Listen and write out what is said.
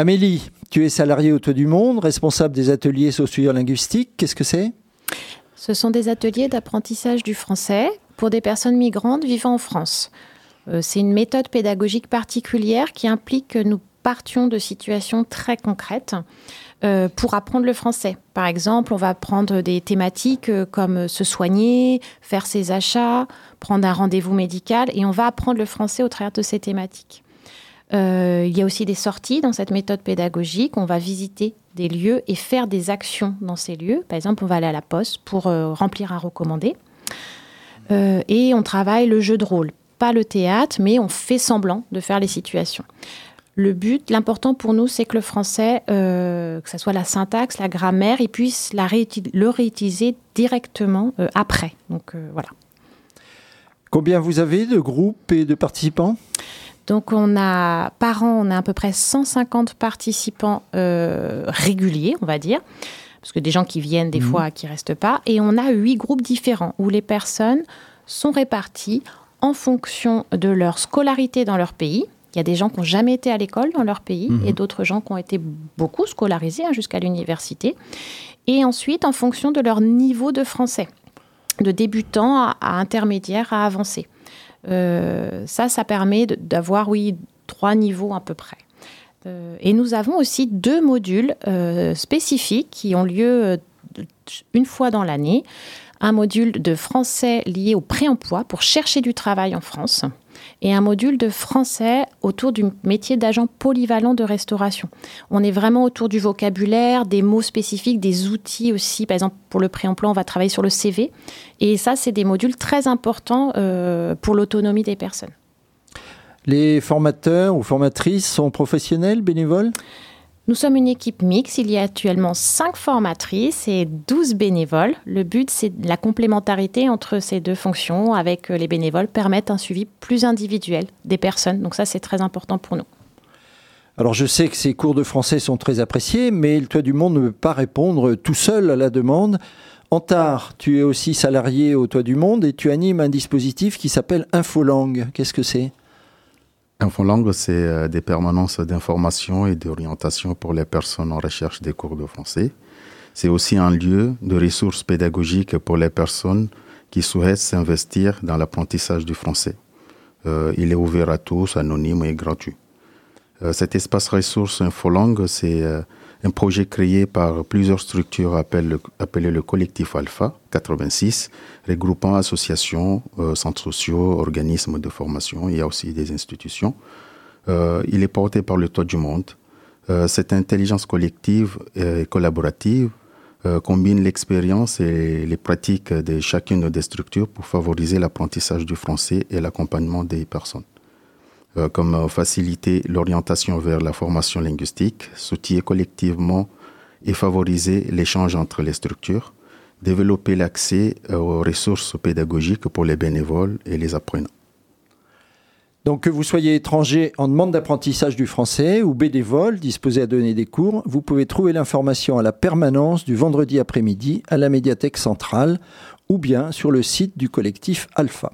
Amélie, tu es salariée au Toit du Monde, responsable des ateliers socio-linguistiques. Qu'est-ce que c'est? Ce sont des ateliers d'apprentissage du français pour des personnes migrantes vivant en France. Euh, c'est une méthode pédagogique particulière qui implique que nous partions de situations très concrètes euh, pour apprendre le français. Par exemple, on va prendre des thématiques euh, comme se soigner, faire ses achats, prendre un rendez-vous médical, et on va apprendre le français au travers de ces thématiques. Il y a aussi des sorties dans cette méthode pédagogique. On va visiter des lieux et faire des actions dans ces lieux. Par exemple, on va aller à la poste pour remplir un recommandé. et on travaille le jeu de rôle pas le théâtre, mais on fait semblant de faire les situations. Le but, l'important pour nous, c'est que le français, euh, que ce soit la syntaxe, la grammaire, il puisse la le réutiliser directement euh, après. Donc euh, voilà. Combien vous avez de groupes et de participants? Donc on a par an, on a à peu près 150 participants réguliers, on va dire, parce que des gens qui viennent des mmh. fois, qui restent pas, et on a huit groupes différents où les personnes sont réparties en fonction de leur scolarité dans leur pays. Il y a des gens qui n'ont jamais été à l'école dans leur pays mhm. et d'autres gens qui ont été beaucoup scolarisés hein, jusqu'à l'université. Et ensuite, en fonction de leur niveau de français, de débutant à, intermédiaire à avancé. Euh, ça, ça permet d'avoir, oui, trois niveaux à peu près. Euh, et nous avons aussi deux modules euh, spécifiques qui ont lieu une fois dans l'année un module de français lié au pré-emploi pour chercher du travail en France et un module de français autour du métier d'agent polyvalent de restauration. On est vraiment autour du vocabulaire, des mots spécifiques, des outils aussi. Par exemple, pour le pré-emploi, on va travailler sur le CV. Et ça, c'est des modules très importants euh, pour l'autonomie des personnes. Les formateurs ou formatrices sont professionnels, bénévoles? Nous sommes une équipe mixte. Il y a actuellement 5 formatrices et 12 bénévoles. Le but, c'est la complémentarité entre ces deux fonctions avec les bénévoles permettent un suivi plus individuel des personnes. Donc ça, c'est très important pour nous. Alors je sais que ces cours de français sont très appréciés, mais le Toit du Monde ne peut pas répondre tout seul à la demande. Antar, tu es aussi salarié au Toit du Monde et tu animes un dispositif qui s'appelle Infolangue. Qu'est-ce que c'est? Infolangue, c'est euh, des permanences d'information et d'orientation pour les personnes en recherche des cours de français. C'est aussi un lieu de ressources pédagogiques pour les personnes qui souhaitent s'investir dans l'apprentissage du français. Euh, il est ouvert à tous, anonyme et gratuit. Euh, cet espace ressources Infolangue, c'est un projet créé par plusieurs structures appelées le, collectif Alpha 86, regroupant associations, euh, centres sociaux, organismes de formation. Il y a aussi des institutions. Euh, il est porté par le Toit du Monde. Euh, cette intelligence collective et collaborative combine l'expérience et les pratiques de chacune des structures pour favoriser l'apprentissage du français et l'accompagnement des personnes. Euh, comme euh, faciliter l'orientation vers la formation linguistique, soutenir collectivement et favoriser l'échange entre les structures, développer l'accès euh, aux ressources pédagogiques pour les bénévoles et les apprenants. Donc que vous soyez étranger en demande d'apprentissage du français ou bénévole disposé à donner des cours, vous pouvez trouver l'information à la permanence du vendredi après-midi à la médiathèque centrale ou bien sur le site du collectif Alpha.